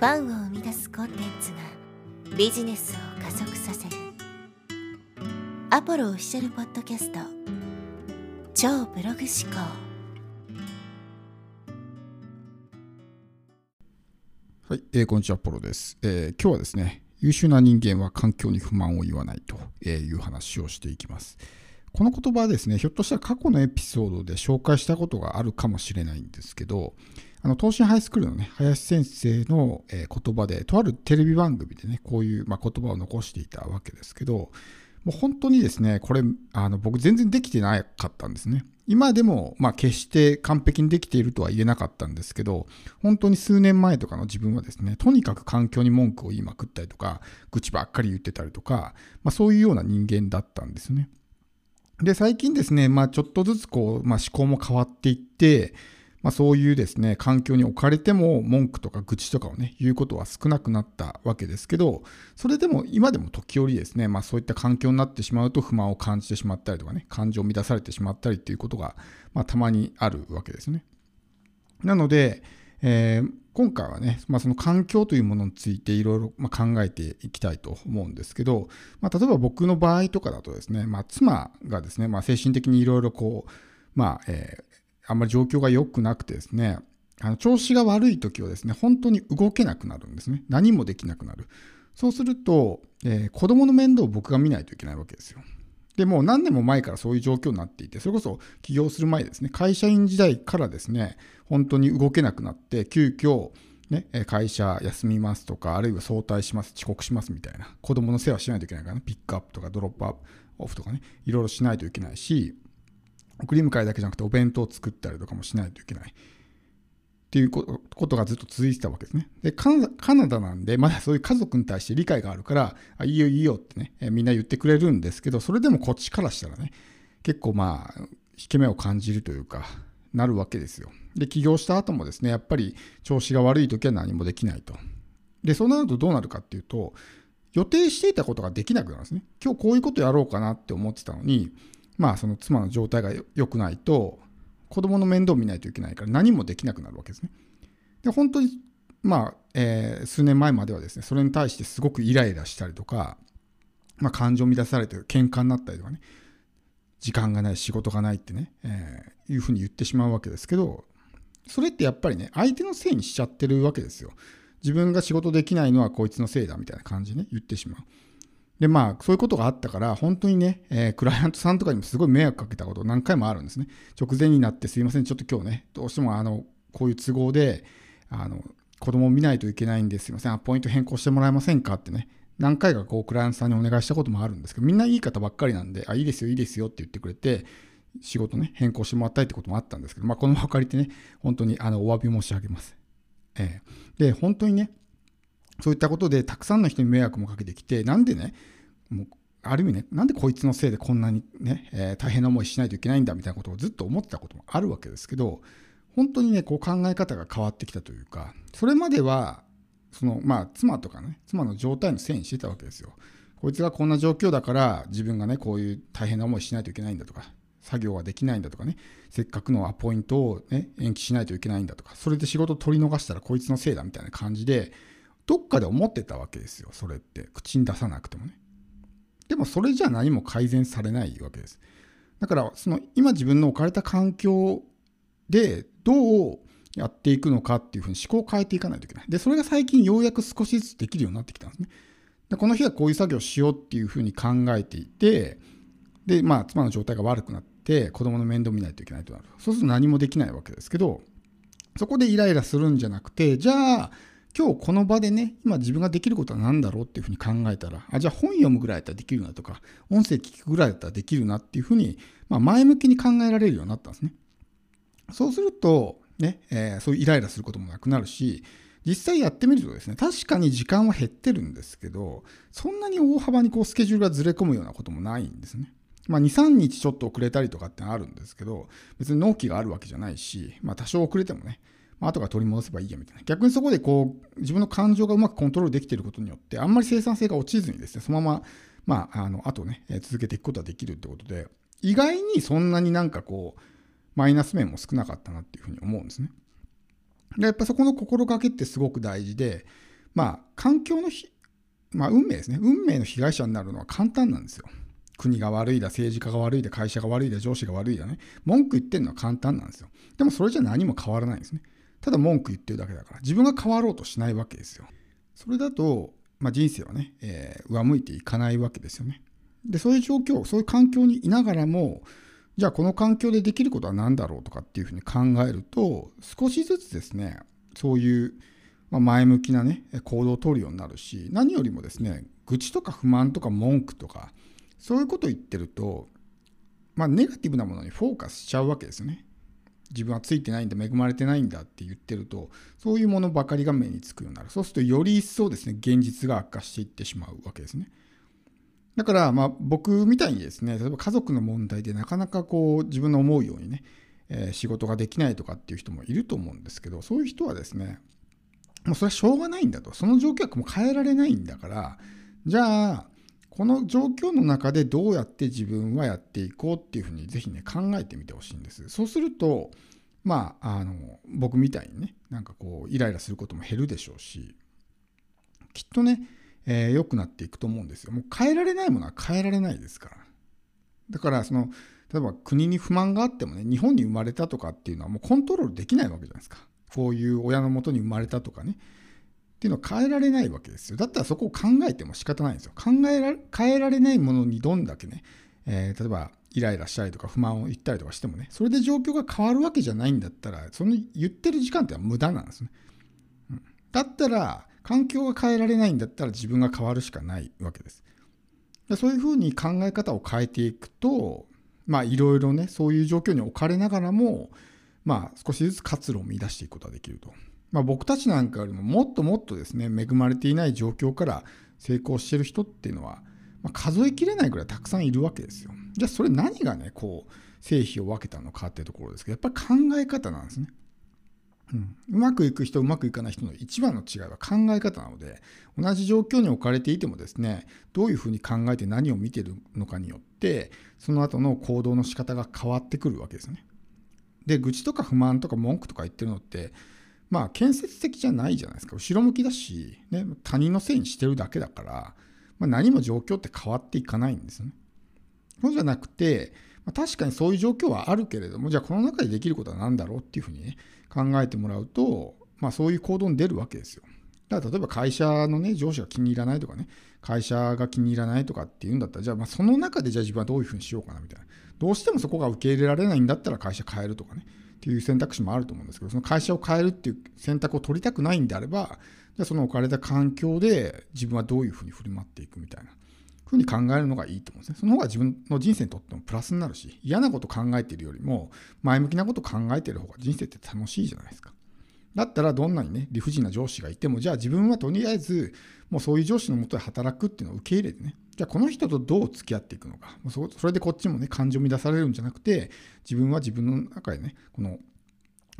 ファンを生み出すコンテンツがビジネスを加速させる。アポロオフィシャルポッドキャスト。超ブログ思考。はい、えー、こんにちは、ポロです、えー、今日はですね、優秀な人間は環境に不満を言わないという話をしていきます。この言葉はですね、ひょっとしたら過去のエピソードで紹介したことがあるかもしれないんですけど、あの、東進ハイスクールのね、林先生の、言葉で、とあるテレビ番組でね、こういう、まあ、言葉を残していたわけですけど、もう本当にですね、これ、あの、僕全然できてなかったんですね。今でも、まあ、決して完璧にできているとは言えなかったんですけど、本当に数年前とかの自分はですね、とにかく環境に文句を言いまくったりとか、愚痴ばっかり言ってたりとか、まあ、そういうような人間だったんですね。で、最近ですね、まあ、ちょっとずつこう、まあ、思考も変わっていって、まあ、そういうですね、環境に置かれても文句とか愚痴とかをね、言うことは少なくなったわけですけど、それでも今でも時折ですね、まあそういった環境になってしまうと不満を感じてしまったりとかね、感情を乱されてしまったりっていうことが、まあたまにあるわけですね。なので、えー、今回はね、まあ、その環境というものについていろいろ考えていきたいと思うんですけど、まあ、例えば僕の場合とかだとですね、まあ、妻がですね、まあ、精神的にいろいろこう、まあえー、あんまり状況が良くなくてですね、あの調子が悪い時はですね、本当に動けなくなるんですね。何もできなくなる。そうすると、えー、子供の面倒を僕が見ないといけないわけですよ。でも何年も前からそういう状況になっていて、それこそ起業する前ですね、会社員時代からですね、本当に動けなくなって、急遽、ね、会社休みますとか、あるいは早退します、遅刻しますみたいな、子供の世話しないといけないからね、ピックアップとかドロップアップオフとかね、いろいろしないといけないし、送り迎えだけじゃなくてお弁当を作ったりとかもしないといけない。っていうことがずっと続いてたわけですね。で、カナダなんで、まだそういう家族に対して理解があるから、あいいよいいよってね、みんな言ってくれるんですけど、それでもこっちからしたらね、結構まあ、引け目を感じるというか、なるわけですよ。で、起業した後もですね、やっぱり調子が悪い時は何もできないと。で、そうなるとどうなるかっていうと、予定していたことができなくなるんですね。今日こういうことやろうかなって思ってたのに、まあその妻の状態が良くないと子供の面倒見ないといけないから何もできなくなるわけですね。で本当にまあ、えー、数年前まではですねそれに対してすごくイライラしたりとか、まあ、感情を乱されて喧嘩になったりとかね時間がない仕事がないってね、えー、いうふうに言ってしまうわけですけどそれってやっぱりね相手のせいにしちゃってるわけですよ。自分が仕事できないのはこいつのせいだみたいな感じでね言ってしまう。で、まあ、そういうことがあったから、本当にね、えー、クライアントさんとかにもすごい迷惑かけたこと何回もあるんですね。直前になってすいません、ちょっと今日ね、どうしてもあの、こういう都合で、あの、子供を見ないといけないんですいません、アポイント変更してもらえませんかってね、何回かこう、クライアントさんにお願いしたこともあるんですけど、みんないい方ばっかりなんで、あ、いいですよ、いいですよって言ってくれて、仕事ね、変更してもらったりってこともあったんですけど、まあ、この場を借りてね、本当にあのお詫び申し上げます。えー、で、本当にね、そういったことでたくさんの人に迷惑もかけてきて、なんでね、もうある意味ね、なんでこいつのせいでこんなにね、えー、大変な思いしないといけないんだみたいなことをずっと思ってたこともあるわけですけど、本当にね、こう考え方が変わってきたというか、それまでは、その、まあ、妻とかね、妻の状態のせいにしてたわけですよ。こいつがこんな状況だから、自分がね、こういう大変な思いしないといけないんだとか、作業ができないんだとかね、せっかくのアポイントをね、延期しないといけないんだとか、それで仕事取り逃したらこいつのせいだみたいな感じで、どっかで思ってたわけですよ、それって。口に出さなくてもね。でもそれじゃ何も改善されないわけです。だからその今自分の置かれた環境でどうやっていくのかっていうふうに思考を変えていかないといけない。で、それが最近ようやく少しずつできるようになってきたんですね。でこの日はこういう作業をしようっていうふうに考えていて、で、まあ、妻の状態が悪くなって、子供の面倒見ないといけないとなる。そうすると何もできないわけですけど、そこでイライラするんじゃなくて、じゃあ、今日この場でね、今自分ができることは何だろうっていうふうに考えたら、あ、じゃあ本読むぐらいだったらできるなとか、音声聞くぐらいだったらできるなっていうふうに、まあ、前向きに考えられるようになったんですね。そうすると、ね、えー、そういうイライラすることもなくなるし、実際やってみるとですね、確かに時間は減ってるんですけど、そんなに大幅にこうスケジュールがずれ込むようなこともないんですね。まあ、2、3日ちょっと遅れたりとかってあるんですけど、別に納期があるわけじゃないし、まあ、多少遅れてもね、まあ、後から取り戻せばいいやみたいな。逆にそこでこう、自分の感情がうまくコントロールできていることによって、あんまり生産性が落ちずにですね、そのまま、まあ、あの、後ね、続けていくことができるってことで、意外にそんなになんかこう、マイナス面も少なかったなっていうふうに思うんですね。で、やっぱそこの心がけってすごく大事で、まあ、環境のひ、まあ、運命ですね。運命の被害者になるのは簡単なんですよ。国が悪いだ、政治家が悪いだ、会社が悪いだ、上司が悪いだね。文句言ってるのは簡単なんですよ。でもそれじゃ何も変わらないんですね。ただ文句言ってるだけだから、自分が変わろうとしないわけですよ。それだと、まあ、人生はね、えー、上向いていかないわけですよね。で、そういう状況、そういう環境にいながらも、じゃあこの環境でできることは何だろうとかっていうふうに考えると、少しずつですね、そういう前向きなね、行動をとるようになるし、何よりもですね、愚痴とか不満とか文句とか、そういうことを言ってると、まあ、ネガティブなものにフォーカスしちゃうわけですよね。自分はついてないんだ、恵まれてないんだって言ってると、そういうものばかりが目につくようになる。そうすると、より一層ですね、現実が悪化していってしまうわけですね。だから、まあ、僕みたいにですね、例えば家族の問題でなかなかこう、自分の思うようにね、えー、仕事ができないとかっていう人もいると思うんですけど、そういう人はですね、もうそれはしょうがないんだと。その状況はもう変えられないんだから、じゃあ、この状況の中でどうやって自分はやっていこうっていうふうにぜひね考えてみてほしいんです。そうするとまああの僕みたいにねなんかこうイライラすることも減るでしょうしきっとね良、えー、くなっていくと思うんですよ。もう変えられないものは変えられないですから。だからその例えば国に不満があってもね日本に生まれたとかっていうのはもうコントロールできないわけじゃないですか。こういう親のもとに生まれたとかねっていうのは変えられないわけですよ。だったらそこを考えても仕方ないんですよ。考えら変えられないものにどんだけね、えー、例えばイライラしたりとか不満を言ったりとかしてもね、それで状況が変わるわけじゃないんだったら、その言ってる時間っては無駄なんですね。うん、だったら、環境が変えられないんだったら自分が変わるしかないわけです。でそういうふうに考え方を変えていくと、まあいろいろね、そういう状況に置かれながらも、まあ少しずつ活路を見出していくことができると。まあ、僕たちなんかよりももっともっとですね恵まれていない状況から成功してる人っていうのは、まあ、数えきれないぐらいたくさんいるわけですよ。じゃあそれ何がねこう成否を分けたのかっていうところですけどやっぱり考え方なんですね。うん、うまくいく人うまくいかない人の一番の違いは考え方なので同じ状況に置かれていてもですねどういうふうに考えて何を見てるのかによってその後の行動の仕方が変わってくるわけですね。で愚痴とか不満とか文句とか言ってるのってまあ建設的じゃないじゃないですか後ろ向きだし、ね、他人のせいにしてるだけだから、まあ、何も状況って変わっていかないんですよね。そうじゃなくて、まあ、確かにそういう状況はあるけれどもじゃあこの中でできることは何だろうっていうふうにね考えてもらうと、まあ、そういう行動に出るわけですよ。だから例えば会社のね上司が気に入らないとかね会社が気に入らないとかっていうんだったらじゃあまあその中でじゃあ自分はどういうふうにしようかなみたいなどうしてもそこが受け入れられないんだったら会社変えるとかねっていう選択肢もあると思うんですけど、その会社を変えるっていう選択を取りたくないんであれば、じゃあその置かれた環境で自分はどういうふうに振る舞っていくみたいなふうに考えるのがいいと思うんですね。その方が自分の人生にとってもプラスになるし、嫌なこと考えているよりも、前向きなこと考えている方が人生って楽しいじゃないですか。だったらどんなにね、理不尽な上司がいても、じゃあ自分はとりあえず、もうそういう上司のもとで働くっていうのを受け入れてね、じゃあこの人とどう付き合っていくのか、それでこっちもね、感情を乱されるんじゃなくて、自分は自分の中でね、この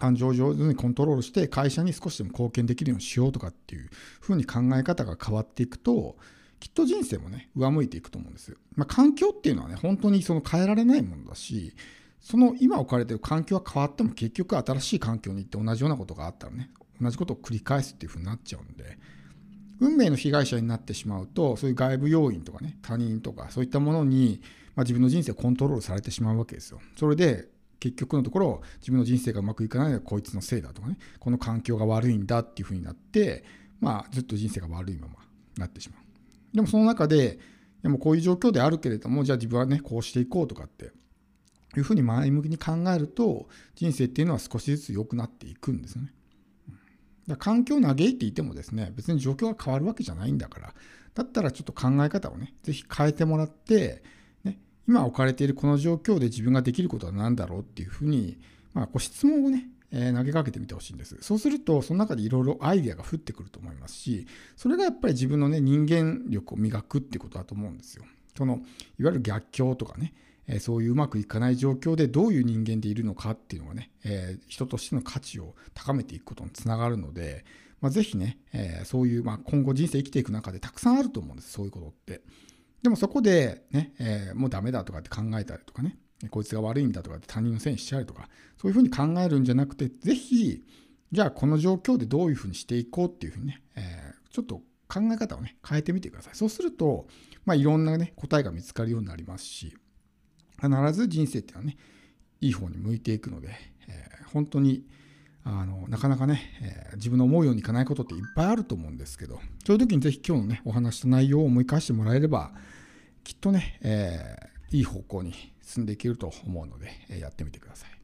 感情を上手にコントロールして会社に少しでも貢献できるようにしようとかっていう風に考え方が変わっていくときっと人生もね上向いていくと思うんですよ。まあ、環境っていうのはね本当にその変えられないものだしその今置かれてる環境は変わっても結局新しい環境に行って同じようなことがあったらね同じことを繰り返すっていう風になっちゃうんで運命の被害者になってしまうとそういう外部要因とかね他人とかそういったものに、まあ、自分の人生をコントロールされてしまうわけですよ。それで結局のところ自分の人生がうまくいかないのはこいつのせいだとかねこの環境が悪いんだっていうふうになってまあずっと人生が悪いままなってしまうでもその中ででもこういう状況であるけれどもじゃあ自分はねこうしていこうとかっていうふうに前向きに考えると人生っていうのは少しずつ良くなっていくんですよね。だ環境を嘆いていてもですね別に状況が変わるわけじゃないんだからだったらちょっと考え方をね是非変えてもらってね今置かれているこの状況で自分ができることは何だろうっていうふうに、まあ、こう質問をね、え、投げかけてみてほしいんです。そうすると、その中でいろいろアイデアが降ってくると思いますし、それがやっぱり自分のね、人間力を磨くってことだと思うんですよ。その、いわゆる逆境とかね、え、そういううまくいかない状況でどういう人間でいるのかっていうのがね、え、人としての価値を高めていくことにつながるので、まあ、ぜひね、えそういう、まあ、今後人生生きていく中でたくさんあると思うんです、そういうことって。でもそこでね、え、もうダメだとかって考えたりとかね、こいつが悪いんだとかって他人のせいにしちゃうとか、そういうふうに考えるんじゃなくて、ぜひ、じゃあこの状況でどういうふうにしていこうっていうふうにね、え、ちょっと考え方をね、変えてみてください。そうすると、まあ、いろんなね、答えが見つかるようになりますし、必ず人生っていうのはね、いい方に向いていくので、えー、本当にあのなかなかね、えー、自分の思うようにいかないことっていっぱいあると思うんですけど、そういう時にぜひ今日のね、お話した内容を思い返してもらえれば、きっとね、えー、いい方向に進んでいけると思うので、えやってみてください。